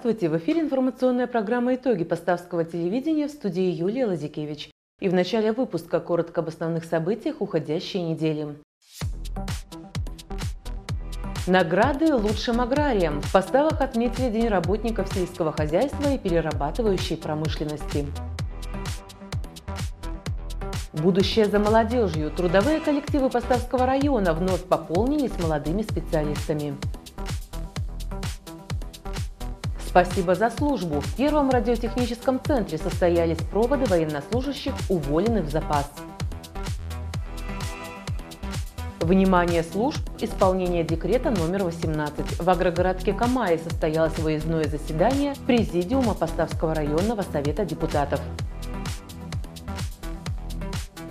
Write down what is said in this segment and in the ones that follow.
Здравствуйте! В эфире информационная программа «Итоги Поставского телевидения» в студии Юлия Лазикевич. И в начале выпуска коротко об основных событиях уходящей недели. Награды лучшим аграриям. В поставах отметили День работников сельского хозяйства и перерабатывающей промышленности. Будущее за молодежью. Трудовые коллективы Поставского района вновь пополнились молодыми специалистами. Спасибо за службу. В первом радиотехническом центре состоялись проводы военнослужащих, уволенных в запас. Внимание служб! Исполнение декрета номер 18. В агрогородке Камае состоялось выездное заседание Президиума Поставского районного совета депутатов.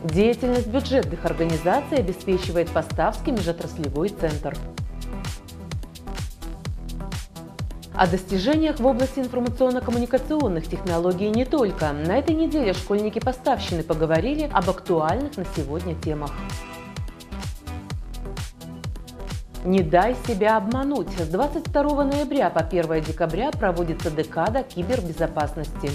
Деятельность бюджетных организаций обеспечивает Поставский межотраслевой центр. О достижениях в области информационно-коммуникационных технологий не только. На этой неделе школьники поставщины поговорили об актуальных на сегодня темах. Не дай себя обмануть. С 22 ноября по 1 декабря проводится декада кибербезопасности.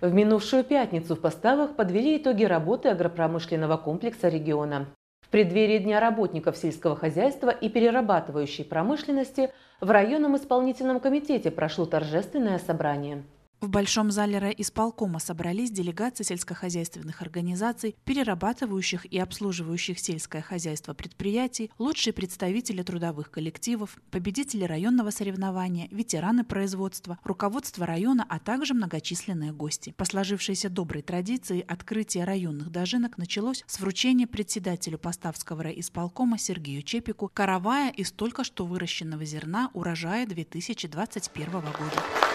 В минувшую пятницу в поставах подвели итоги работы агропромышленного комплекса региона. В преддверии Дня работников сельского хозяйства и перерабатывающей промышленности в районном исполнительном комитете прошло торжественное собрание. В Большом зале райисполкома собрались делегации сельскохозяйственных организаций, перерабатывающих и обслуживающих сельское хозяйство предприятий, лучшие представители трудовых коллективов, победители районного соревнования, ветераны производства, руководство района, а также многочисленные гости. По сложившейся доброй традиции открытие районных дожинок началось с вручения председателю Поставского райисполкома Сергею Чепику каравая из только что выращенного зерна урожая 2021 года.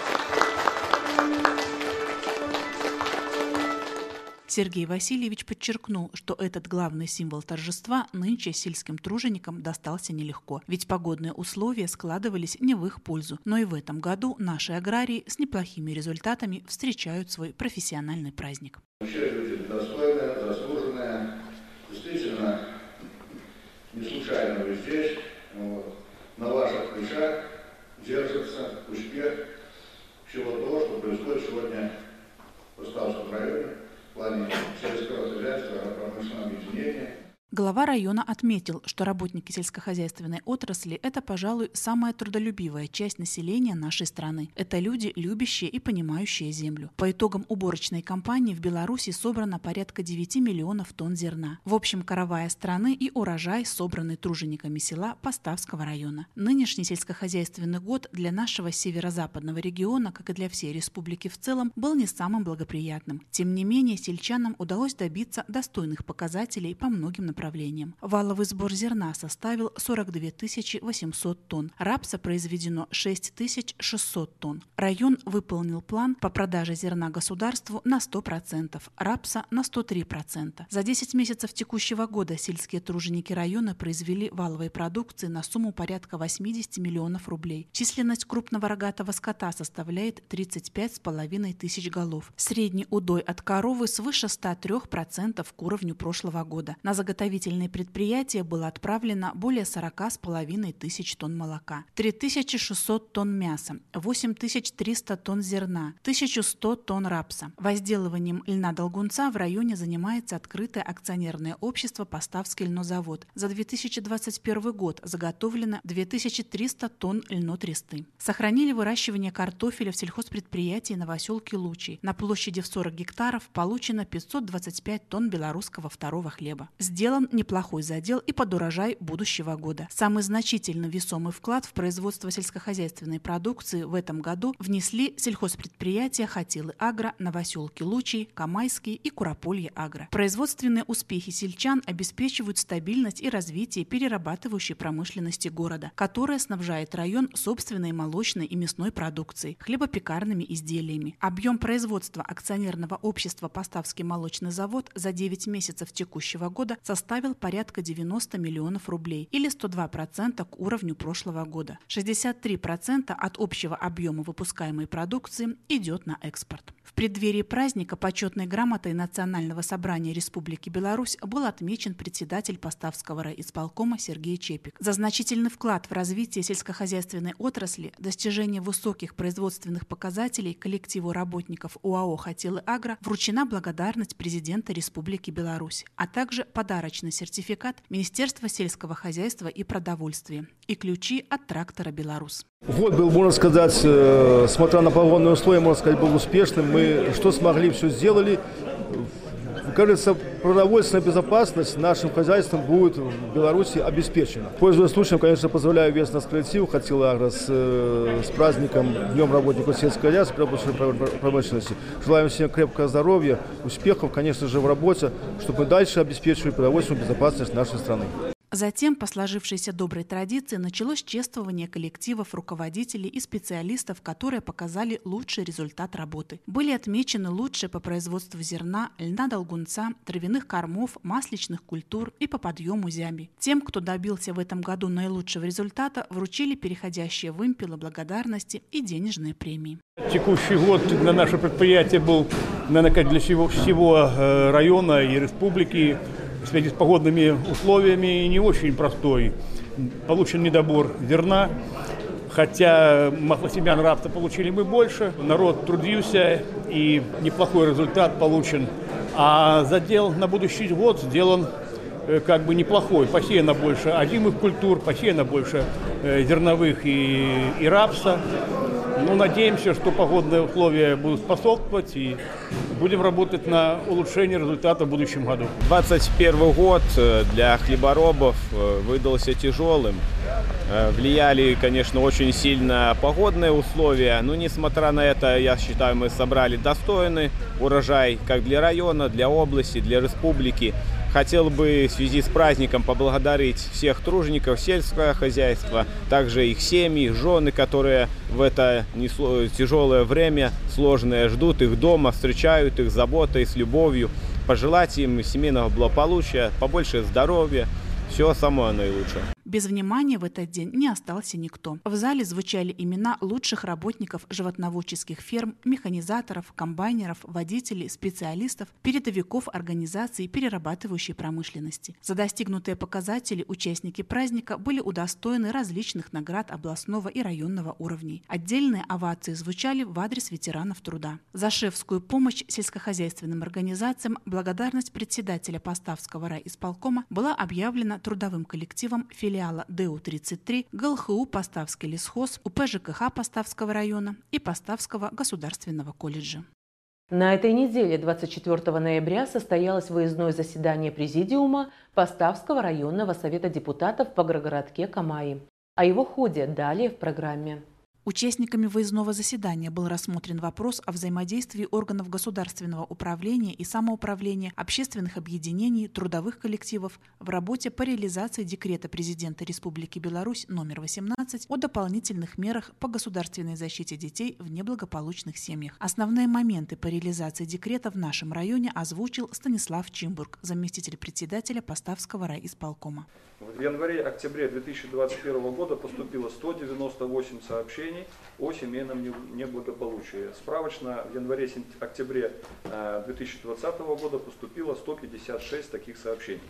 Сергей Васильевич подчеркнул, что этот главный символ торжества нынче сельским труженикам достался нелегко, ведь погодные условия складывались не в их пользу. Но и в этом году наши аграрии с неплохими результатами встречают свой профессиональный праздник. Вообще люди достойные, заслуженные, действительно не случайно вы здесь, вот. на ваших плечах держится успех всего того, что происходит сегодня в Поставском районе в плане сельского хозяйства, промышленного объединения – Глава района отметил, что работники сельскохозяйственной отрасли – это, пожалуй, самая трудолюбивая часть населения нашей страны. Это люди, любящие и понимающие землю. По итогам уборочной кампании в Беларуси собрано порядка 9 миллионов тонн зерна. В общем, каравая страны и урожай, собранный тружениками села Поставского района. Нынешний сельскохозяйственный год для нашего северо-западного региона, как и для всей республики в целом, был не самым благоприятным. Тем не менее, сельчанам удалось добиться достойных показателей по многим направлениям направлениям. Валовый сбор зерна составил 42 800 тонн, рапса произведено 6 600 тонн. Район выполнил план по продаже зерна государству на 100%, рапса на 103%. За 10 месяцев текущего года сельские труженики района произвели валовой продукции на сумму порядка 80 миллионов рублей. Численность крупного рогатого скота составляет 35,5 тысяч голов. Средний удой от коровы свыше 103% к уровню прошлого года. На заготовление заготовительные предприятия было отправлено более 40,5 тысяч тонн молока, 3600 тонн мяса, 8300 тонн зерна, 1100 тонн рапса. Возделыванием льна-долгунца в районе занимается открытое акционерное общество «Поставский льнозавод». За 2021 год заготовлено 2300 тонн льнотресты. Сохранили выращивание картофеля в сельхозпредприятии Новоселки Лучи. На площади в 40 гектаров получено 525 тонн белорусского второго хлеба. Сделан сделан неплохой задел и под урожай будущего года. Самый значительный весомый вклад в производство сельскохозяйственной продукции в этом году внесли сельхозпредприятия Хатилы Агро, Новоселки Лучий, Камайский и Курополье Агро. Производственные успехи сельчан обеспечивают стабильность и развитие перерабатывающей промышленности города, которая снабжает район собственной молочной и мясной продукцией, хлебопекарными изделиями. Объем производства акционерного общества «Поставский молочный завод» за 9 месяцев текущего года составил составил порядка 90 миллионов рублей или 102% к уровню прошлого года. 63% от общего объема выпускаемой продукции идет на экспорт. В преддверии праздника почетной грамотой Национального собрания Республики Беларусь был отмечен председатель Поставского райисполкома Сергей Чепик. За значительный вклад в развитие сельскохозяйственной отрасли, достижение высоких производственных показателей коллективу работников УАО «Хотелы Агро» вручена благодарность президента Республики Беларусь, а также подарочный сертификат Министерства сельского хозяйства и продовольствия и ключи от трактора «Беларус». Год был, можно сказать, э, смотря на погодные условия, можно сказать, был успешным. Мы что смогли, все сделали. Кажется, продовольственная безопасность нашим хозяйством будет в Беларуси обеспечена. Пользуясь случаем, конечно, позволяю весь наш коллектив хотел Агро с, э, с праздником Днем работников сельского хозяйства промышленности. Желаем всем крепкого здоровья, успехов, конечно же, в работе, чтобы мы дальше обеспечивали продовольственную безопасность нашей страны. Затем, по сложившейся доброй традиции, началось чествование коллективов руководителей и специалистов, которые показали лучший результат работы. Были отмечены лучшие по производству зерна, льна долгунца, травяных кормов, масличных культур и по подъему зяби. Тем, кто добился в этом году наилучшего результата, вручили переходящие вымпелы благодарности и денежные премии. Текущий год на наше предприятие был, наверное, для всего, всего э, района и республики в связи с погодными условиями не очень простой. Получен недобор зерна, хотя маслосемян рапса получили мы больше. Народ трудился и неплохой результат получен. А задел на будущий год сделан э, как бы неплохой. Посеяно больше озимых культур, посеяно больше э, зерновых и, и рапса. Ну, надеемся, что погодные условия будут способствовать и будем работать на улучшение результата в будущем году. 2021 год э, для хлеборобов э, выдался тяжелым. Э, влияли, конечно, очень сильно погодные условия, но несмотря на это, я считаю, мы собрали достойный урожай как для района, для области, для республики. Хотел бы в связи с праздником поблагодарить всех тружеников сельского хозяйства, также их семьи, жены, которые в это тяжелое время сложное ждут их дома, встречают их заботой, с любовью. Пожелать им семейного благополучия, побольше здоровья, всего самого наилучшего. Без внимания в этот день не остался никто. В зале звучали имена лучших работников животноводческих ферм, механизаторов, комбайнеров, водителей, специалистов, передовиков организаций перерабатывающей промышленности. За достигнутые показатели участники праздника были удостоены различных наград областного и районного уровней. Отдельные овации звучали в адрес ветеранов труда. За шефскую помощь сельскохозяйственным организациям благодарность председателя Поставского райисполкома была объявлена трудовым коллективом филиала филиала ДУ-33, ГЛХУ Поставский лесхоз, УП ЖКХ Поставского района и Поставского государственного колледжа. На этой неделе, 24 ноября, состоялось выездное заседание Президиума Поставского районного совета депутатов по городке Камаи. О его ходе далее в программе. Участниками выездного заседания был рассмотрен вопрос о взаимодействии органов государственного управления и самоуправления, общественных объединений, трудовых коллективов в работе по реализации декрета президента Республики Беларусь номер 18 о дополнительных мерах по государственной защите детей в неблагополучных семьях. Основные моменты по реализации декрета в нашем районе озвучил Станислав Чимбург, заместитель председателя Поставского райисполкома. В январе-октябре 2021 года поступило 198 сообщений о семейном неблагополучии. Справочно в январе-октябре 2020 э, года поступило 156 таких сообщений.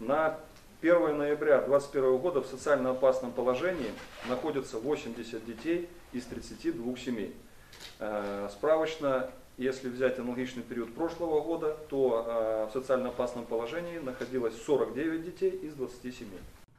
На 1 ноября 2021 года в социально опасном положении находятся 80 детей из 32 семей. Э, справочно если взять аналогичный период прошлого года, то э, в социально опасном положении находилось 49 детей из 27.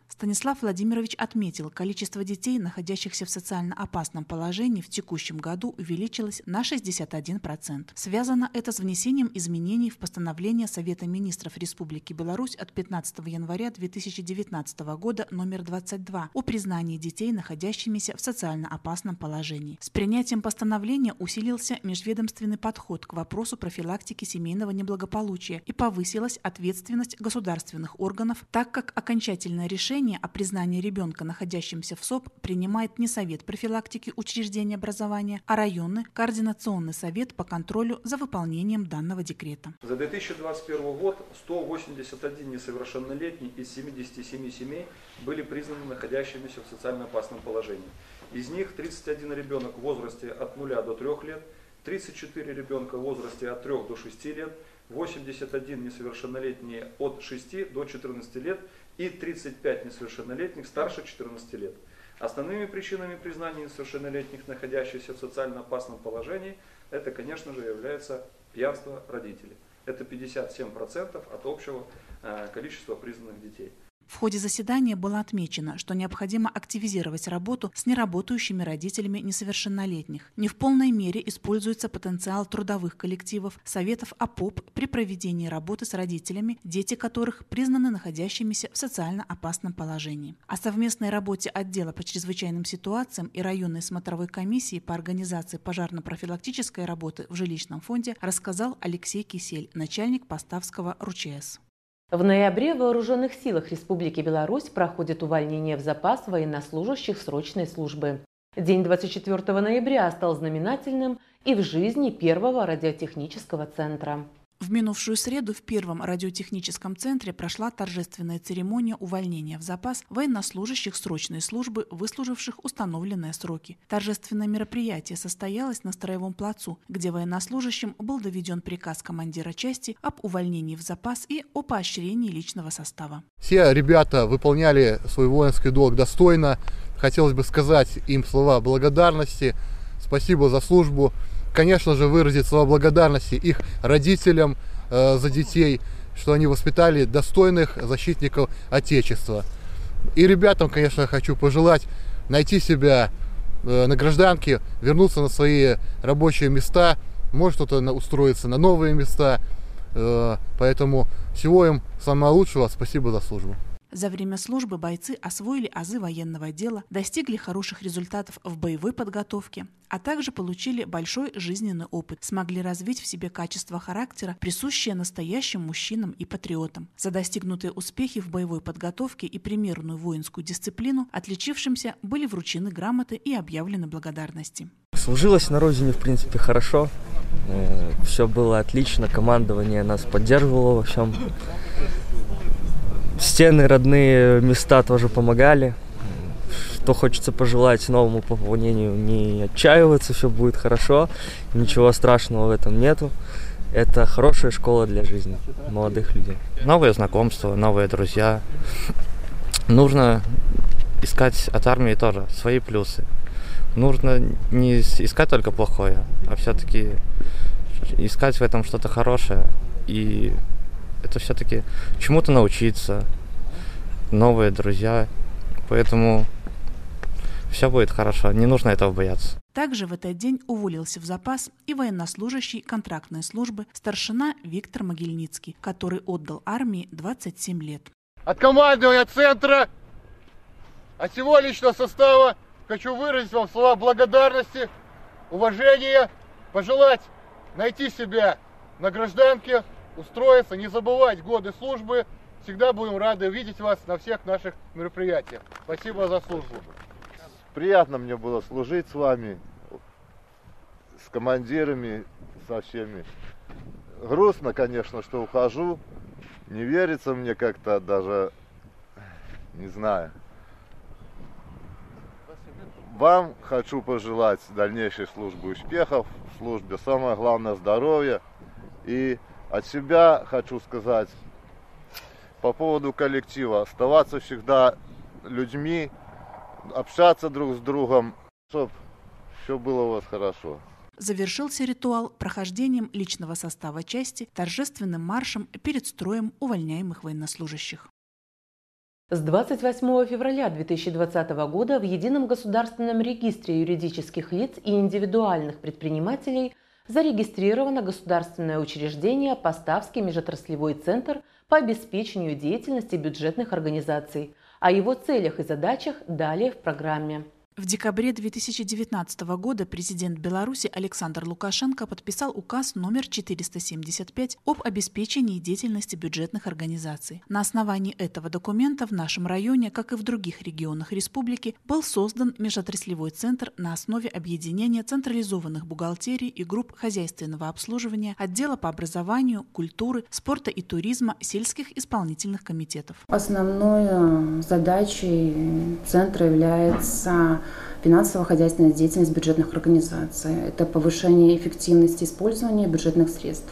Станислав Владимирович отметил, количество детей, находящихся в социально опасном положении в текущем году увеличилось на 61%. Связано это с внесением изменений в постановление Совета министров Республики Беларусь от 15 января 2019 года номер 22 о признании детей, находящимися в социально опасном положении. С принятием постановления усилился межведомственный подход к вопросу профилактики семейного неблагополучия и повысилась ответственность государственных органов, так как окончательное решение решение о признании ребенка, находящимся в СОП, принимает не Совет профилактики учреждений образования, а районный координационный совет по контролю за выполнением данного декрета. За 2021 год 181 несовершеннолетний из 77 семей были признаны находящимися в социально опасном положении. Из них 31 ребенок в возрасте от 0 до 3 лет, 34 ребенка в возрасте от 3 до 6 лет, 81 несовершеннолетний от 6 до 14 лет и 35 несовершеннолетних старше 14 лет. Основными причинами признания несовершеннолетних, находящихся в социально опасном положении, это, конечно же, является пьянство родителей. Это 57% от общего э, количества признанных детей. В ходе заседания было отмечено, что необходимо активизировать работу с неработающими родителями несовершеннолетних. Не в полной мере используется потенциал трудовых коллективов, советов ОПОП при проведении работы с родителями, дети которых признаны находящимися в социально опасном положении. О совместной работе отдела по чрезвычайным ситуациям и районной смотровой комиссии по организации пожарно-профилактической работы в жилищном фонде рассказал Алексей Кисель, начальник Поставского РУЧС. В ноябре в Вооруженных силах Республики Беларусь проходит увольнение в запас военнослужащих срочной службы. День 24 ноября стал знаменательным и в жизни первого радиотехнического центра. В минувшую среду в первом радиотехническом центре прошла торжественная церемония увольнения в запас военнослужащих срочной службы, выслуживших установленные сроки. Торжественное мероприятие состоялось на Строевом плацу, где военнослужащим был доведен приказ командира части об увольнении в запас и о поощрении личного состава. Все ребята выполняли свой воинский долг достойно. Хотелось бы сказать им слова благодарности. Спасибо за службу конечно же, выразить слова благодарности их родителям э, за детей, что они воспитали достойных защитников Отечества. И ребятам, конечно, хочу пожелать найти себя э, на гражданке, вернуться на свои рабочие места, может кто-то устроиться на новые места. Э, поэтому всего им самого лучшего. Спасибо за службу. За время службы бойцы освоили азы военного дела, достигли хороших результатов в боевой подготовке, а также получили большой жизненный опыт, смогли развить в себе качество характера, присущие настоящим мужчинам и патриотам. За достигнутые успехи в боевой подготовке и примерную воинскую дисциплину отличившимся были вручены грамоты и объявлены благодарности. Служилось на родине, в принципе, хорошо. Э, Все было отлично, командование нас поддерживало во всем. Стены, родные места тоже помогали. Что хочется пожелать новому пополнению, не отчаиваться, все будет хорошо, ничего страшного в этом нету. Это хорошая школа для жизни молодых людей. Новые знакомства, новые друзья. Нужно искать от армии тоже свои плюсы. Нужно не искать только плохое, а все-таки искать в этом что-то хорошее и это все-таки чему-то научиться, новые друзья. Поэтому все будет хорошо, не нужно этого бояться. Также в этот день уволился в запас и военнослужащий контрактной службы старшина Виктор Могильницкий, который отдал армии 27 лет. От командования центра, от всего личного состава хочу выразить вам слова благодарности, уважения, пожелать найти себя на гражданке, устроиться, не забывать годы службы. Всегда будем рады видеть вас на всех наших мероприятиях. Спасибо за службу. Приятно мне было служить с вами, с командирами, со всеми. Грустно, конечно, что ухожу. Не верится мне как-то даже, не знаю. Вам хочу пожелать дальнейшей службы успехов, в службе самое главное здоровья и от себя хочу сказать по поводу коллектива. Оставаться всегда людьми, общаться друг с другом, чтобы все было у вас хорошо. Завершился ритуал прохождением личного состава части торжественным маршем перед строем увольняемых военнослужащих. С 28 февраля 2020 года в Едином государственном регистре юридических лиц и индивидуальных предпринимателей – зарегистрировано государственное учреждение Поставский межотраслевой центр по обеспечению деятельности бюджетных организаций. О его целях и задачах далее в программе. В декабре 2019 года президент Беларуси Александр Лукашенко подписал указ номер 475 об обеспечении деятельности бюджетных организаций. На основании этого документа в нашем районе, как и в других регионах республики, был создан межотраслевой центр на основе объединения централизованных бухгалтерий и групп хозяйственного обслуживания, отдела по образованию, культуры, спорта и туризма, сельских исполнительных комитетов. Основной э, задачей центра является финансово-хозяйственная деятельность бюджетных организаций. Это повышение эффективности использования бюджетных средств.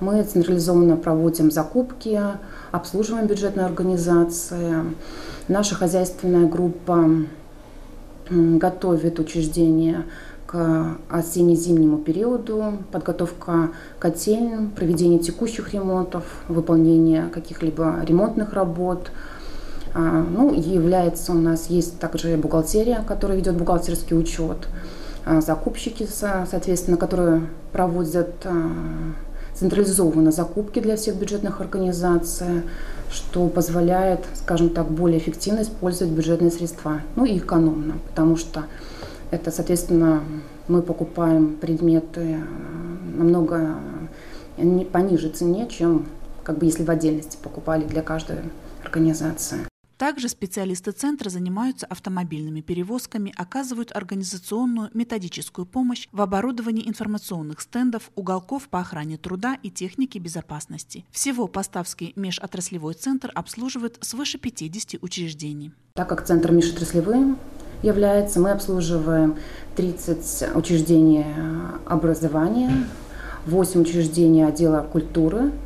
Мы централизованно проводим закупки, обслуживаем бюджетные организации. Наша хозяйственная группа готовит учреждения к осенне-зимнему периоду, подготовка котельным, проведение текущих ремонтов, выполнение каких-либо ремонтных работ – ну, является у нас, есть также бухгалтерия, которая ведет бухгалтерский учет, а, закупщики, соответственно, которые проводят а, централизованно закупки для всех бюджетных организаций, что позволяет, скажем так, более эффективно использовать бюджетные средства, ну и экономно, потому что это, соответственно, мы покупаем предметы намного пониже цене, чем как бы если в отдельности покупали для каждой организации. Также специалисты центра занимаются автомобильными перевозками, оказывают организационную методическую помощь в оборудовании информационных стендов, уголков по охране труда и техники безопасности. Всего Поставский межотраслевой центр обслуживает свыше 50 учреждений. Так как центр межотраслевым является, мы обслуживаем 30 учреждений образования, 8 учреждений отдела культуры –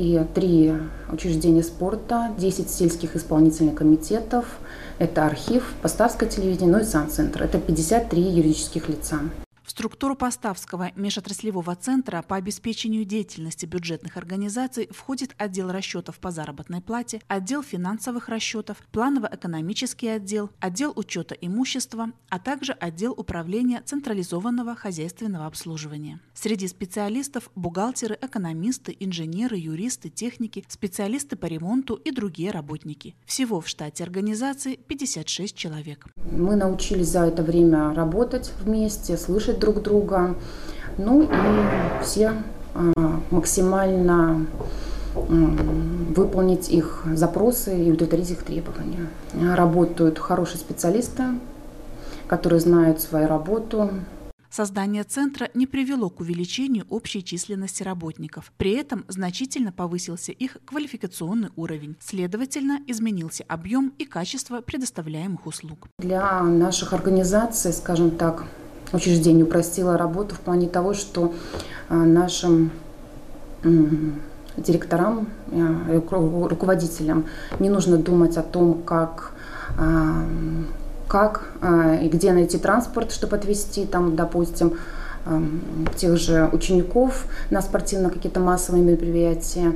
и три учреждения спорта, 10 сельских исполнительных комитетов, это архив, Поставское телевидение, ну и Сан-центр. Это 53 юридических лица. Структуру Поставского межотраслевого центра по обеспечению деятельности бюджетных организаций входит отдел расчетов по заработной плате, отдел финансовых расчетов, планово-экономический отдел, отдел учета имущества, а также отдел управления централизованного хозяйственного обслуживания. Среди специалистов – бухгалтеры, экономисты, инженеры, юристы, техники, специалисты по ремонту и другие работники. Всего в штате организации 56 человек. Мы научились за это время работать вместе, слышать друг друга. Ну и все а, максимально выполнить их запросы и удовлетворить их требования. Работают хорошие специалисты, которые знают свою работу, Создание центра не привело к увеличению общей численности работников. При этом значительно повысился их квалификационный уровень. Следовательно, изменился объем и качество предоставляемых услуг. Для наших организаций, скажем так, учреждение упростило работу в плане того, что а, нашим директорам, а, руководителям не нужно думать о том, как а, как и где найти транспорт, чтобы отвезти, там, допустим, тех же учеников на спортивно какие-то массовые мероприятия,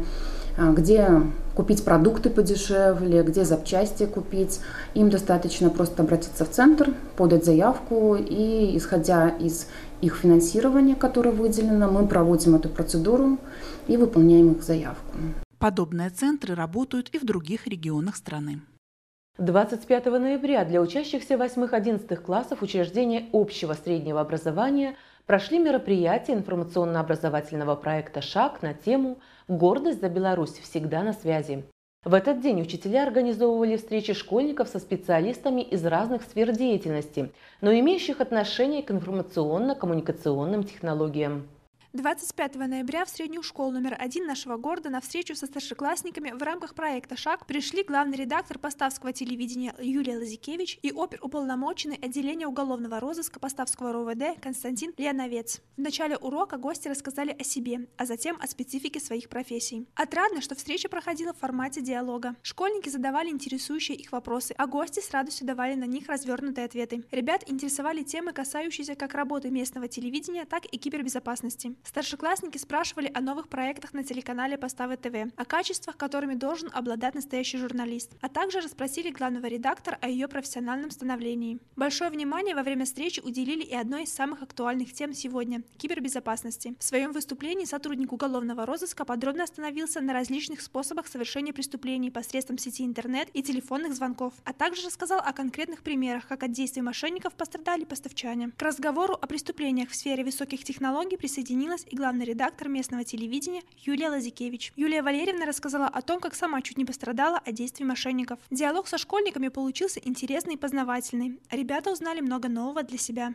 где купить продукты подешевле, где запчасти купить. Им достаточно просто обратиться в центр, подать заявку и, исходя из их финансирования, которое выделено, мы проводим эту процедуру и выполняем их заявку. Подобные центры работают и в других регионах страны. 25 ноября для учащихся 8-11 классов учреждения общего среднего образования прошли мероприятия информационно-образовательного проекта «Шаг» на тему «Гордость за Беларусь всегда на связи». В этот день учителя организовывали встречи школьников со специалистами из разных сфер деятельности, но имеющих отношение к информационно-коммуникационным технологиям. 25 ноября в среднюю школу номер один нашего города на встречу со старшеклассниками в рамках проекта «Шаг» пришли главный редактор Поставского телевидения Юлия Лазикевич и оперуполномоченный отделения уголовного розыска Поставского РОВД Константин Леоновец. В начале урока гости рассказали о себе, а затем о специфике своих профессий. Отрадно, что встреча проходила в формате диалога. Школьники задавали интересующие их вопросы, а гости с радостью давали на них развернутые ответы. Ребят интересовали темы, касающиеся как работы местного телевидения, так и кибербезопасности. Старшеклассники спрашивали о новых проектах на телеканале Поставы ТВ, о качествах, которыми должен обладать настоящий журналист, а также расспросили главного редактора о ее профессиональном становлении. Большое внимание во время встречи уделили и одной из самых актуальных тем сегодня – кибербезопасности. В своем выступлении сотрудник уголовного розыска подробно остановился на различных способах совершения преступлений посредством сети интернет и телефонных звонков, а также рассказал о конкретных примерах, как от действий мошенников пострадали поставчане. К разговору о преступлениях в сфере высоких технологий присоединилась и главный редактор местного телевидения Юлия Лазикевич. Юлия Валерьевна рассказала о том, как сама чуть не пострадала от действий мошенников. Диалог со школьниками получился интересный и познавательный. Ребята узнали много нового для себя.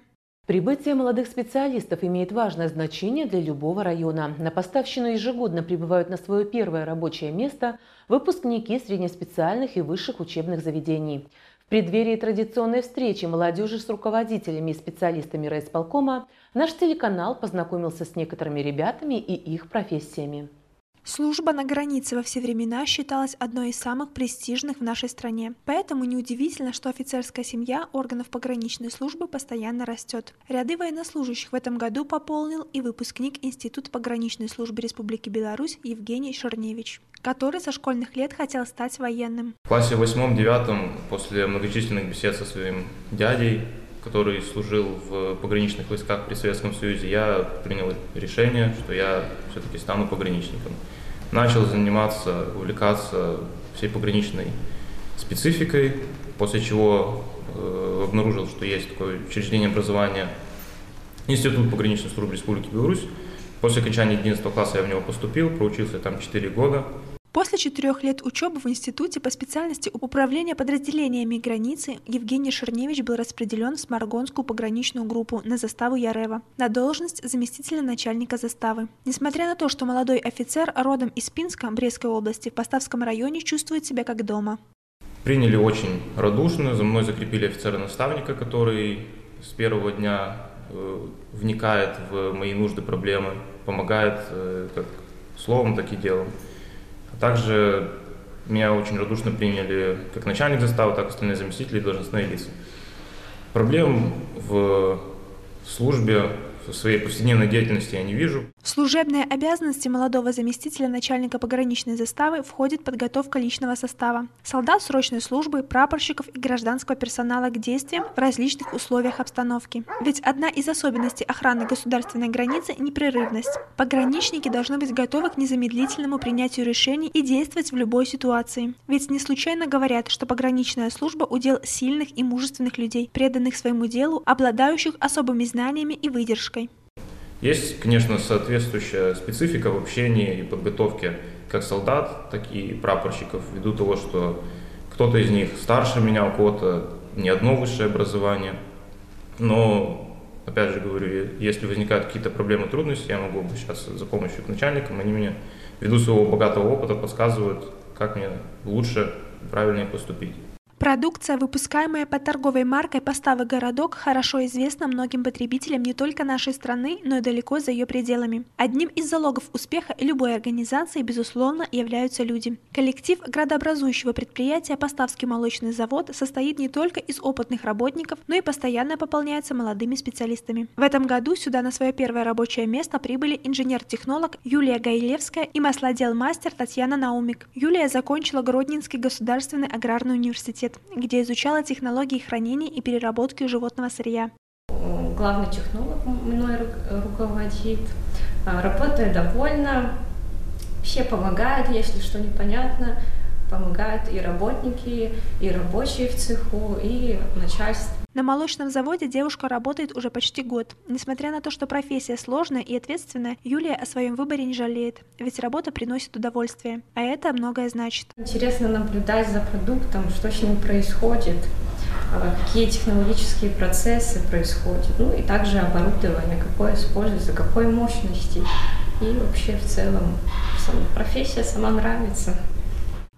Прибытие молодых специалистов имеет важное значение для любого района. На поставщину ежегодно прибывают на свое первое рабочее место выпускники среднеспециальных и высших учебных заведений. Преддверии традиционной встречи молодежи с руководителями и специалистами райисполкома наш телеканал познакомился с некоторыми ребятами и их профессиями. Служба на границе во все времена считалась одной из самых престижных в нашей стране. Поэтому неудивительно, что офицерская семья органов пограничной службы постоянно растет. Ряды военнослужащих в этом году пополнил и выпускник Института пограничной службы Республики Беларусь Евгений Шерневич, который со школьных лет хотел стать военным. В классе восьмом-девятом, после многочисленных бесед со своим дядей, который служил в пограничных войсках при Советском Союзе, я принял решение, что я все-таки стану пограничником. Начал заниматься, увлекаться всей пограничной спецификой, после чего э, обнаружил, что есть такое учреждение образования Институт пограничной службы Республики Беларусь. После окончания 11 класса я в него поступил, проучился там 4 года. После четырех лет учебы в институте по специальности управления подразделениями границы Евгений Шерневич был распределен в Сморгонскую пограничную группу на заставу Ярева на должность заместителя начальника заставы. Несмотря на то, что молодой офицер родом из Пинска, Брестской области, в Поставском районе чувствует себя как дома. Приняли очень радушно, за мной закрепили офицера-наставника, который с первого дня э, вникает в мои нужды, проблемы, помогает э, как словом, так и делом. Также меня очень радушно приняли как начальник заставы, так и остальные заместители и должностные лица. Проблем в службе в своей повседневной деятельности я не вижу. Служебные обязанности молодого заместителя начальника пограничной заставы входит подготовка личного состава, солдат срочной службы, прапорщиков и гражданского персонала к действиям в различных условиях обстановки. Ведь одна из особенностей охраны государственной границы – непрерывность. Пограничники должны быть готовы к незамедлительному принятию решений и действовать в любой ситуации. Ведь не случайно говорят, что пограничная служба – удел сильных и мужественных людей, преданных своему делу, обладающих особыми знаниями и выдержкой. Есть, конечно, соответствующая специфика в общении и подготовке как солдат, так и прапорщиков, ввиду того, что кто-то из них старше меня, у кого-то не одно высшее образование. Но, опять же говорю, если возникают какие-то проблемы, трудности, я могу обращаться за помощью к начальникам, они мне, ввиду своего богатого опыта, подсказывают, как мне лучше, правильнее поступить. Продукция, выпускаемая под торговой маркой «Поставы городок», хорошо известна многим потребителям не только нашей страны, но и далеко за ее пределами. Одним из залогов успеха любой организации, безусловно, являются люди. Коллектив градообразующего предприятия «Поставский молочный завод» состоит не только из опытных работников, но и постоянно пополняется молодыми специалистами. В этом году сюда на свое первое рабочее место прибыли инженер-технолог Юлия Гайлевская и маслодел-мастер Татьяна Наумик. Юлия закончила Гродненский государственный аграрный университет университет, где изучала технологии хранения и переработки животного сырья. Главный технолог мной руководит. А, работаю довольна. Все помогают, если что непонятно. Помогают и работники, и рабочие в цеху, и начальство. На молочном заводе девушка работает уже почти год. Несмотря на то, что профессия сложная и ответственная, Юлия о своем выборе не жалеет, ведь работа приносит удовольствие, а это многое значит. Интересно наблюдать за продуктом, что с ним происходит, а, какие технологические процессы происходят, ну и также оборудование, какое используется, какой мощности. И вообще в целом сама профессия сама нравится.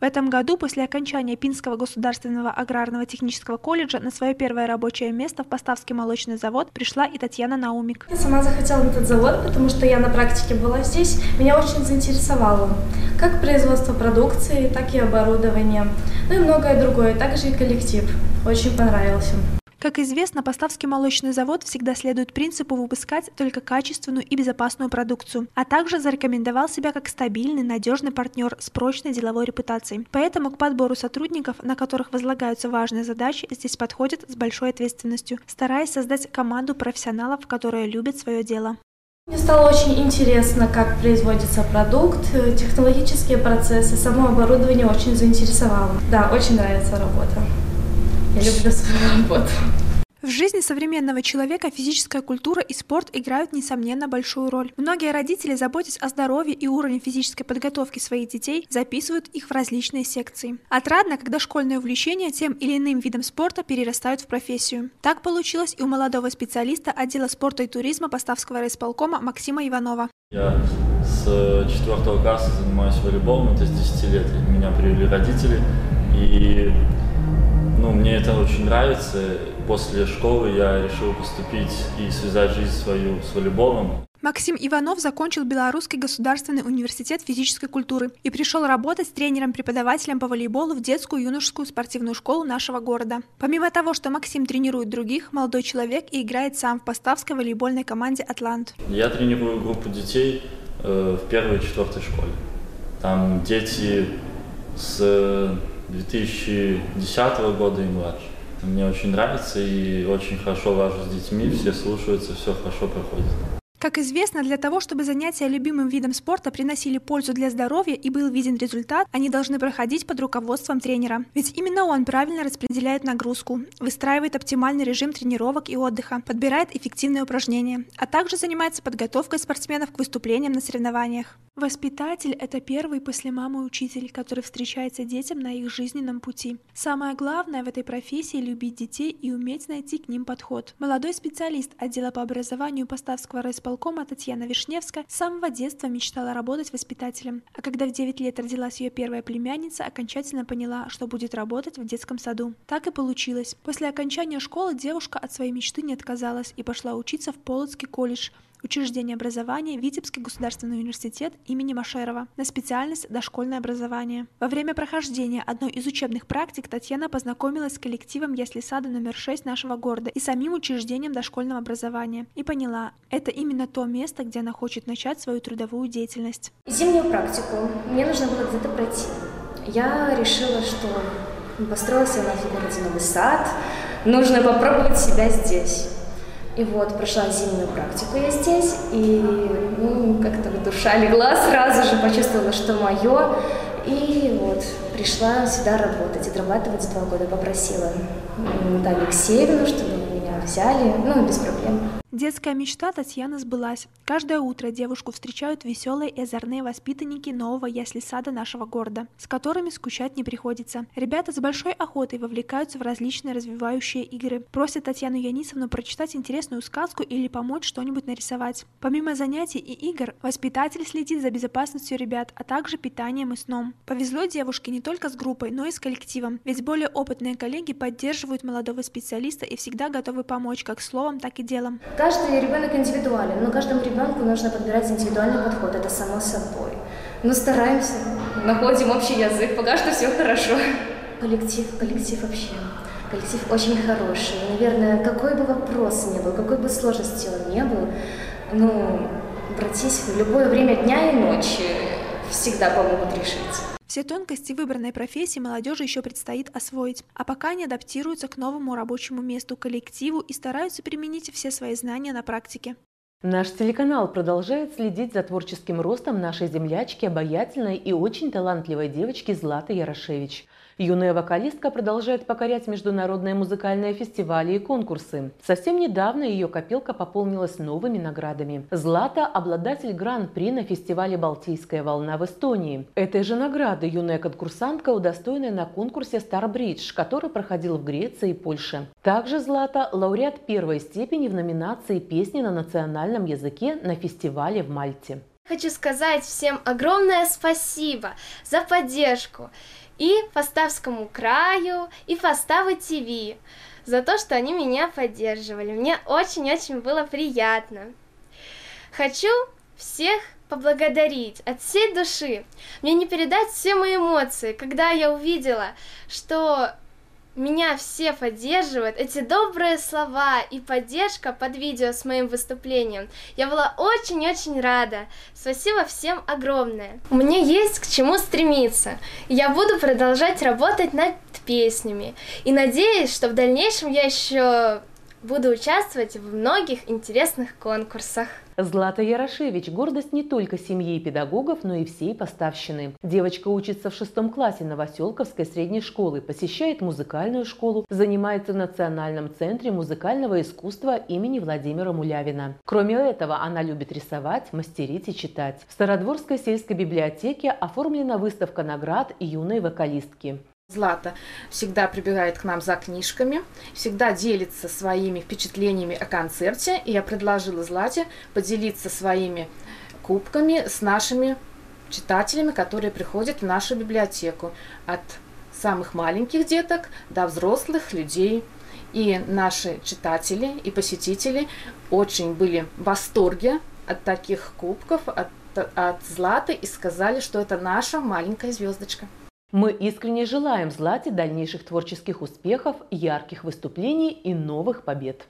В этом году после окончания Пинского государственного аграрного технического колледжа на свое первое рабочее место в Поставский молочный завод пришла и Татьяна Наумик. Я сама захотела этот завод, потому что я на практике была здесь. Меня очень заинтересовало как производство продукции, так и оборудование, ну и многое другое, также и коллектив. Очень понравился. Как известно, Поставский молочный завод всегда следует принципу выпускать только качественную и безопасную продукцию, а также зарекомендовал себя как стабильный, надежный партнер с прочной деловой репутацией. Поэтому к подбору сотрудников, на которых возлагаются важные задачи, здесь подходят с большой ответственностью, стараясь создать команду профессионалов, которые любят свое дело. Мне стало очень интересно, как производится продукт, технологические процессы, само оборудование очень заинтересовало. Да, очень нравится работа. Я люблю свою работу. В жизни современного человека физическая культура и спорт играют, несомненно, большую роль. Многие родители, заботясь о здоровье и уровне физической подготовки своих детей, записывают их в различные секции. Отрадно, когда школьные увлечения тем или иным видом спорта перерастают в профессию. Так получилось и у молодого специалиста отдела спорта и туризма Поставского райисполкома Максима Иванова. Я с четвертого класса занимаюсь волейболом, это с 10 лет. Меня привели родители, и ну, мне это очень нравится. После школы я решил поступить и связать жизнь свою с волейболом. Максим Иванов закончил Белорусский государственный университет физической культуры и пришел работать тренером-преподавателем по волейболу в детскую юношескую спортивную школу нашего города. Помимо того, что Максим тренирует других, молодой человек и играет сам в поставской волейбольной команде «Атлант». Я тренирую группу детей э, в первой и четвертой школе. Там дети с 2010 года и младше. Мне очень нравится и очень хорошо вожу с детьми, все слушаются, все хорошо проходит. Как известно, для того, чтобы занятия любимым видом спорта приносили пользу для здоровья и был виден результат, они должны проходить под руководством тренера. Ведь именно он правильно распределяет нагрузку, выстраивает оптимальный режим тренировок и отдыха, подбирает эффективные упражнения, а также занимается подготовкой спортсменов к выступлениям на соревнованиях. Воспитатель – это первый после мамы учитель, который встречается детям на их жизненном пути. Самое главное в этой профессии – любить детей и уметь найти к ним подход. Молодой специалист отдела по образованию Поставского райисполкома Татьяна Вишневская с самого детства мечтала работать воспитателем, а когда в 9 лет родилась ее первая племянница, окончательно поняла, что будет работать в детском саду. Так и получилось. После окончания школы девушка от своей мечты не отказалась и пошла учиться в Полоцкий колледж – учреждение образования Витебский государственный университет имени Машерова на специальность дошкольное образование. Во время прохождения одной из учебных практик Татьяна познакомилась с коллективом ясли сада номер 6 нашего города и самим учреждением дошкольного образования и поняла, это именно то место, где она хочет начать свою трудовую деятельность. Зимнюю практику мне нужно было где-то пройти. Я решила, что построился у нас в городе новый сад, нужно попробовать себя здесь. И вот прошла зимнюю практику я здесь, и ну, как-то душа легла сразу же, почувствовала, что мое. И вот пришла сюда работать, отрабатывать два года, попросила Наталью Алексеевну, чтобы меня взяли, ну, без проблем. Детская мечта Татьяны сбылась. Каждое утро девушку встречают веселые и озорные воспитанники нового ясли-сада нашего города, с которыми скучать не приходится. Ребята с большой охотой вовлекаются в различные развивающие игры, просят Татьяну Янисовну прочитать интересную сказку или помочь что-нибудь нарисовать. Помимо занятий и игр, воспитатель следит за безопасностью ребят, а также питанием и сном. Повезло девушке не только с группой, но и с коллективом, ведь более опытные коллеги поддерживают молодого специалиста и всегда готовы помочь как словом, так и делом. Каждый ребенок индивидуален, но каждому ребенку нужно подбирать индивидуальный подход, это само собой. Но стараемся, находим общий язык, пока что все хорошо. Коллектив, коллектив вообще. Коллектив очень хороший. Наверное, какой бы вопрос ни был, какой бы сложности он ни был, ну, обратись в любое время дня и ночи, всегда помогут решить. Все тонкости выбранной профессии молодежи еще предстоит освоить, а пока они адаптируются к новому рабочему месту, коллективу и стараются применить все свои знания на практике. Наш телеканал продолжает следить за творческим ростом нашей землячки, обаятельной и очень талантливой девочки Златы Ярошевич – Юная вокалистка продолжает покорять международные музыкальные фестивали и конкурсы. Совсем недавно ее копилка пополнилась новыми наградами. Злата – обладатель гран-при на фестивале «Балтийская волна» в Эстонии. Этой же награды юная конкурсантка удостоена на конкурсе «Старбридж», который проходил в Греции и Польше. Также Злата – лауреат первой степени в номинации «Песни на национальном языке» на фестивале в Мальте. Хочу сказать всем огромное спасибо за поддержку и Фаставскому краю, и Фаставы ТВ за то, что они меня поддерживали. Мне очень-очень было приятно. Хочу всех поблагодарить от всей души. Мне не передать все мои эмоции, когда я увидела, что Меня все поддерживают, эти добрые слова и поддержка под видео с моим выступлением. Я была очень-очень рада. Спасибо всем огромное. Меня есть к чему стремиться. Я буду продолжать работать над песнями. И надеюсь, что в дальнейшем я еще буду участвовать в многих интересных конкурсах. Злата Ярошевич – гордость не только семьи и педагогов, но и всей поставщины. Девочка учится в шестом классе Новоселковской средней школы, посещает музыкальную школу, занимается в Национальном центре музыкального искусства имени Владимира Мулявина. Кроме этого, она любит рисовать, мастерить и читать. В Стародворской сельской библиотеке оформлена выставка наград юной вокалистки. Злата всегда прибегает к нам за книжками, всегда делится своими впечатлениями о концерте. И я предложила Злате поделиться своими кубками с нашими читателями, которые приходят в нашу библиотеку. От самых маленьких деток до взрослых людей. И наши читатели и посетители очень были в восторге от таких кубков, от, от Златы и сказали, что это наша маленькая звездочка. Мы искренне желаем Злате дальнейших творческих успехов, ярких выступлений и новых побед.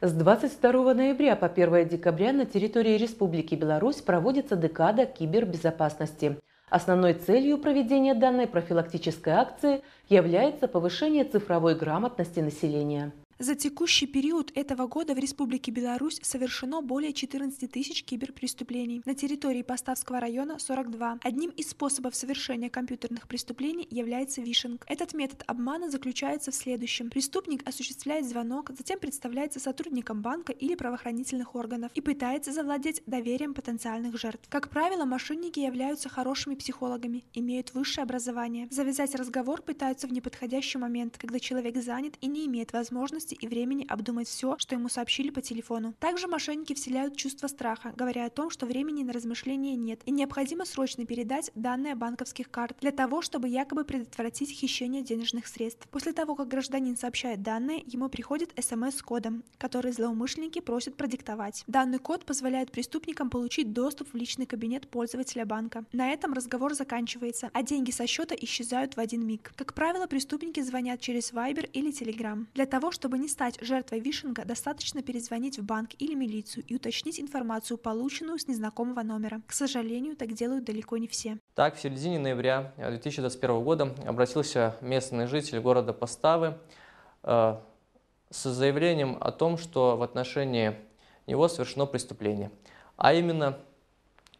С 22 ноября по 1 декабря на территории Республики Беларусь проводится декада кибербезопасности. Основной целью проведения данной профилактической акции является повышение цифровой грамотности населения. За текущий период этого года в Республике Беларусь совершено более 14 тысяч киберпреступлений. На территории Поставского района 42. Одним из способов совершения компьютерных преступлений является вишинг. Этот метод обмана заключается в следующем. Преступник осуществляет звонок, затем представляется сотрудником банка или правоохранительных органов и пытается завладеть доверием потенциальных жертв. Как правило, мошенники являются хорошими психологами, имеют высшее образование. Завязать разговор пытаются в неподходящий момент, когда человек занят и не имеет возможности возможности и времени обдумать все, что ему сообщили по телефону. Также мошенники вселяют чувство страха, говоря о том, что времени на размышления нет и необходимо срочно передать данные банковских карт для того, чтобы якобы предотвратить хищение денежных средств. После того, как гражданин сообщает данные, ему приходит смс с кодом, который злоумышленники просят продиктовать. Данный код позволяет преступникам получить доступ в личный кабинет пользователя банка. На этом разговор заканчивается, а деньги со счета исчезают в один миг. Как правило, преступники звонят через Viber или Telegram. Для того, чтобы чтобы не стать жертвой вишинга, достаточно перезвонить в банк или милицию и уточнить информацию, полученную с незнакомого номера. К сожалению, так делают далеко не все. Так, в середине ноября 2021 года обратился местный житель города Поставы э, с заявлением о том, что в отношении него совершено преступление. А именно,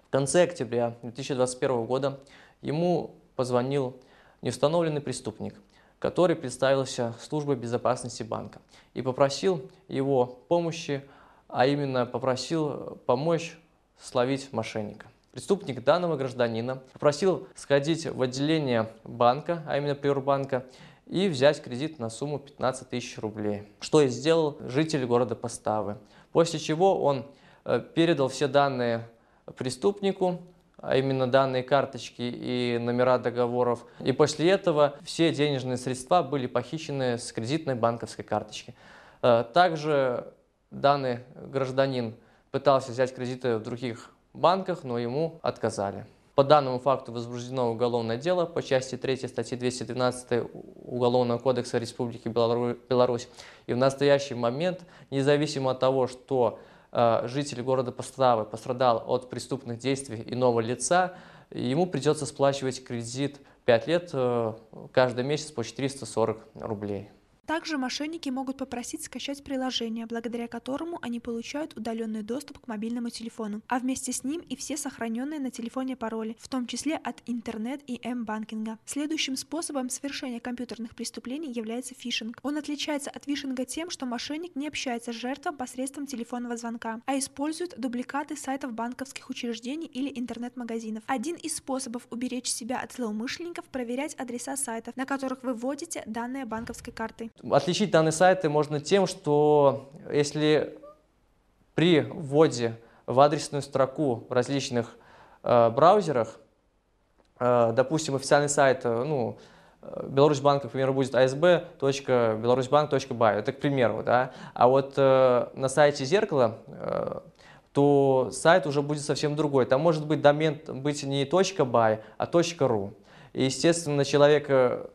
в конце октября 2021 года ему позвонил неустановленный преступник – который представился службой безопасности банка и попросил его помощи, а именно попросил помочь словить мошенника. Преступник данного гражданина попросил сходить в отделение банка, а именно Приорбанка, и взять кредит на сумму 15 тысяч рублей, что и сделал житель города Поставы. После чего он э, передал все данные преступнику, а именно данные карточки и номера договоров. И после этого все денежные средства были похищены с кредитной банковской карточки. Э, также данный гражданин пытался взять кредиты в других банках, но ему отказали. По данному факту возбуждено уголовное дело по части 3 статьи 212 Уголовного кодекса Республики Беларусь. И в настоящий момент, независимо от того, что житель города Поставы пострадал от преступных действий иного лица, ему придется сплачивать кредит 5 лет э, каждый месяц по 440 рублей. Также мошенники могут попросить скачать приложение, благодаря которому они получают удаленный доступ к мобильному телефону, а вместе с ним и все сохраненные на телефоне пароли, в том числе от интернет и М-банкинга. Следующим способом совершения компьютерных преступлений является фишинг. Он отличается от фишинга тем, что мошенник не общается с жертвой посредством телефонного звонка, а использует дубликаты сайтов банковских учреждений или интернет-магазинов. Один из способов уберечь себя от злоумышленников – проверять адреса сайтов, на которых вы вводите данные банковской карты. Отличить данные сайты можно тем, что если при вводе в адресную строку в различных э, браузерах, э, допустим, официальный сайт, э, ну, Беларусьбанка, к примеру, будет asb.беларусьбанк.бай, это к примеру, да, а вот э, на сайте Зеркала, э, то сайт уже будет совсем другой, там может быть домен быть не .by, а .ru. И, естественно, человек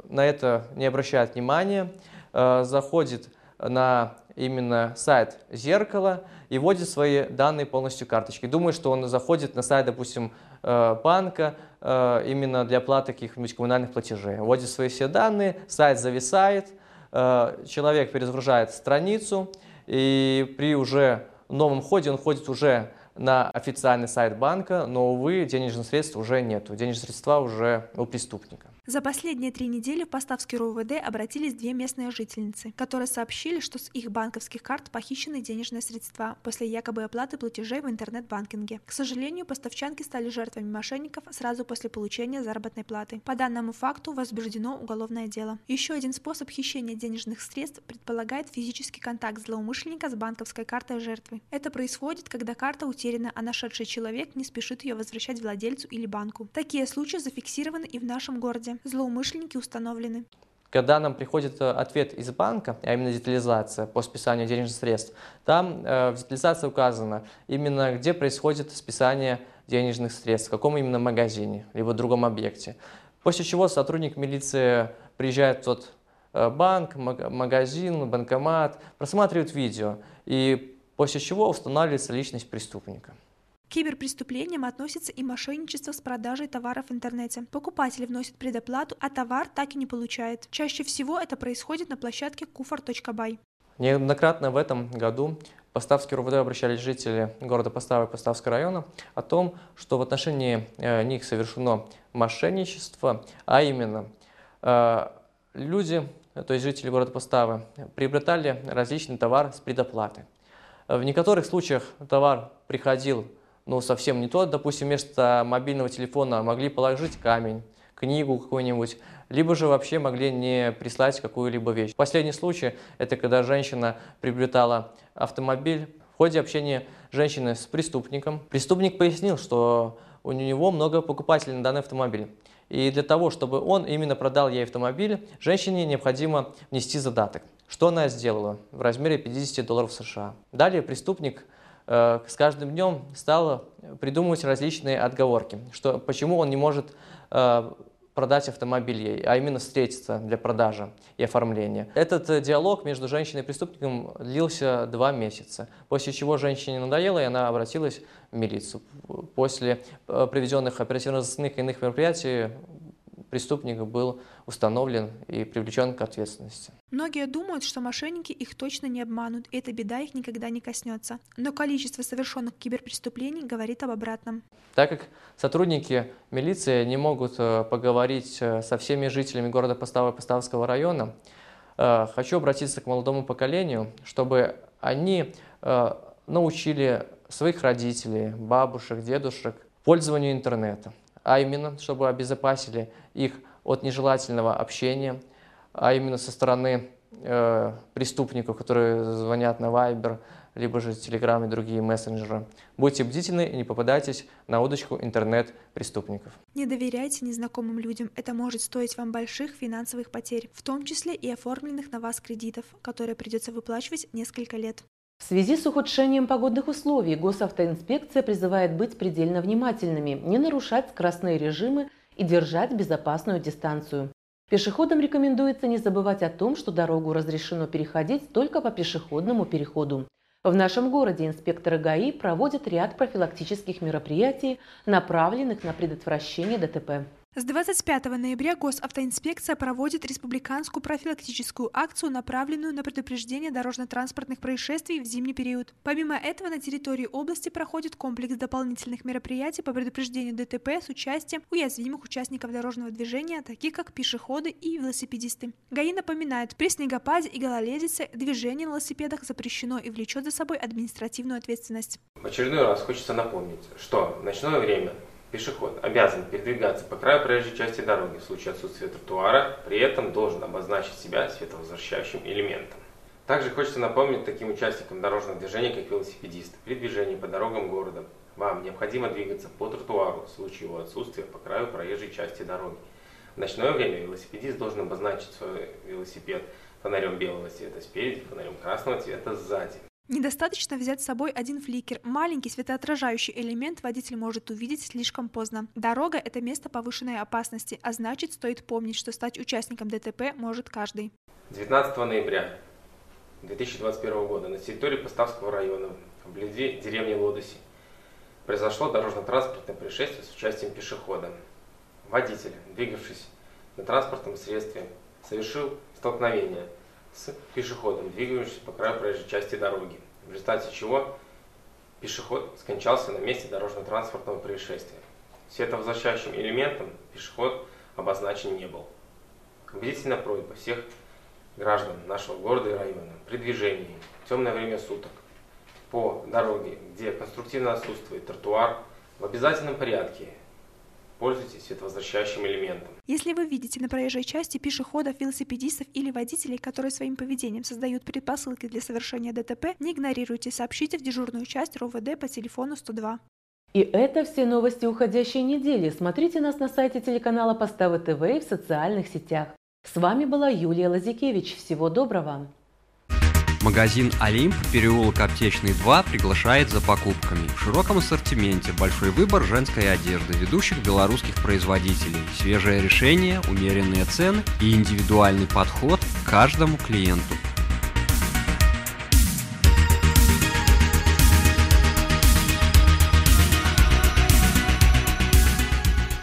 на это не обращает внимания, заходит на именно сайт зеркала и вводит свои данные полностью карточки. Думаю, что он заходит на сайт, допустим, банка именно для оплаты каких-нибудь коммунальных платежей. Вводит свои все данные, сайт зависает, человек перезагружает страницу, и при уже новом ходе он ходит уже на официальный сайт банка, но, увы, денежных средств уже нету. Денежные средства уже у преступника. За последние три недели в Поставский РУВД обратились две местные жительницы, которые сообщили, что с их банковских карт похищены денежные средства после якобы оплаты платежей в интернет-банкинге. К сожалению, поставчанки стали жертвами мошенников сразу после получения заработной платы. По данному факту возбуждено уголовное дело. Еще один способ хищения денежных средств предполагает физический контакт злоумышленника с банковской картой жертвы. Это происходит, когда карта утеряна, а нашедший человек не спешит ее возвращать владельцу или банку. Такие случаи зафиксированы и в нашем городе связи. Злоумышленники установлены. Когда нам приходит э, ответ из банка, а именно детализация по списанию денежных средств, там э, в детализации указано именно где происходит списание денежных средств, в каком именно магазине, либо другом объекте. После чего сотрудник милиции приезжает в тот э, банк, магазин, банкомат, просматривает видео, и после чего устанавливается личность преступника. Киберпреступлениям относится и мошенничество с продажей товаров в интернете. Покупатель вносит предоплату, а товар так и не получает. Чаще всего это происходит на площадке kufar.by. Неоднократно в этом году в Поставский РУВД обращались жители города Поставы Поставского района о том, что в отношении э, них совершено мошенничество, а именно э, люди, то есть жители города Поставы, приобретали различный товар с предоплатой. В некоторых случаях товар приходил ну, совсем не то. Допустим, вместо мобильного телефона могли положить камень, книгу какую-нибудь, либо же вообще могли не прислать какую-либо вещь. Последний случай – это когда женщина приобретала автомобиль. В ходе общения женщины с преступником преступник пояснил, что у него много покупателей на данный автомобиль. И для того, чтобы он именно продал ей автомобиль, женщине необходимо внести задаток. Что она сделала в размере 50 долларов США. Далее преступник с каждым днем стал придумывать различные отговорки, что почему он не может э, продать автомобиль ей, а именно встретиться для продажи и оформления. Этот э, диалог между женщиной и преступником длился два месяца, после чего женщине надоело, и она обратилась в милицию. После проведенных оперативно-розыскных и иных мероприятий преступник был установлен и привлечен к ответственности. Многие думают, что мошенники их точно не обманут, и эта беда их никогда не коснется. Но количество совершенных киберпреступлений говорит об обратном. Так как сотрудники милиции не могут э, поговорить э, со всеми жителями города Постава и Поставского района, э, хочу обратиться к молодому поколению, чтобы они научили своих родителей, бабушек, дедушек пользованию интернета а именно, чтобы обезопасили их от нежелательного общения, а именно со стороны э, преступников, которые звонят на Viber, либо же Telegram и другие мессенджеры. Будьте бдительны и не попадайтесь на удочку интернет-преступников. Не доверяйте незнакомым людям. Это может стоить вам больших финансовых потерь, в том числе и оформленных на вас кредитов, которые придется выплачивать несколько лет. В связи с ухудшением погодных условий госавтоинспекция призывает быть предельно внимательными, не нарушать скоростные режимы и держать безопасную дистанцию. Пешеходам рекомендуется не забывать о том, что дорогу разрешено переходить только по пешеходному переходу. В нашем городе инспекторы ГАИ проводят ряд профилактических мероприятий, направленных на предотвращение ДТП. С 25 ноября госавтоинспекция проводит республиканскую профилактическую акцию, направленную на предупреждение дорожно-транспортных происшествий в зимний период. Помимо этого, на территории области проходит комплекс дополнительных мероприятий по предупреждению ДТП с участием уязвимых участников дорожного движения, таких как пешеходы и велосипедисты. ГАИ напоминает, при снегопаде и гололедице движение на велосипедах запрещено и влечет за собой административную ответственность. В очередной раз хочется напомнить, что ночное время Пешеход обязан передвигаться по краю проезжей части дороги в случае отсутствия тротуара, при этом должен обозначить себя световозвращающим элементом. Также хочется напомнить таким участникам дорожного движения, как велосипедисты, при движении по дорогам города. Вам необходимо двигаться по тротуару в случае его отсутствия по краю проезжей части дороги. В ночное время велосипедист должен обозначить свой велосипед фонарем белого цвета спереди, фонарем красного цвета сзади. Недостаточно взять с собой один фликер. Маленький светоотражающий элемент водитель может увидеть слишком поздно. Дорога – это место повышенной опасности, а значит, стоит помнить, что стать участником ДТП может каждый. 19 ноября 2021 года на территории Поставского района, вблизи деревни Лодоси, произошло дорожно-транспортное происшествие с участием пешехода. Водитель, двигавшись на транспортном средстве, совершил столкновение с пешеходом, двигающимся по краю проезжей части дороги, в результате чего пешеход скончался на месте дорожно-транспортного происшествия. Световозвращающим элементом пешеход обозначен не был. Убедительная просьба всех граждан нашего города и района при движении в темное время суток по дороге, где конструктивно отсутствует тротуар, в обязательном порядке пользуйтесь световозвращающим элементом. Если вы видите на проезжей части пешеходов, велосипедистов или водителей, которые своим поведением создают предпосылки для совершения ДТП, не игнорируйте, сообщите в дежурную часть РОВД по телефону 102. И это все новости уходящей недели. Смотрите нас на сайте телеканала Поставы ТВ и в социальных сетях. С вами была Юлия Лазикевич. Всего доброго! Магазин «Олимп», переулок Аптечный 2 приглашает за покупками. В широком ассортименте большой выбор женской одежды ведущих белорусских производителей, свежее решение, умеренные цены и индивидуальный подход к каждому клиенту.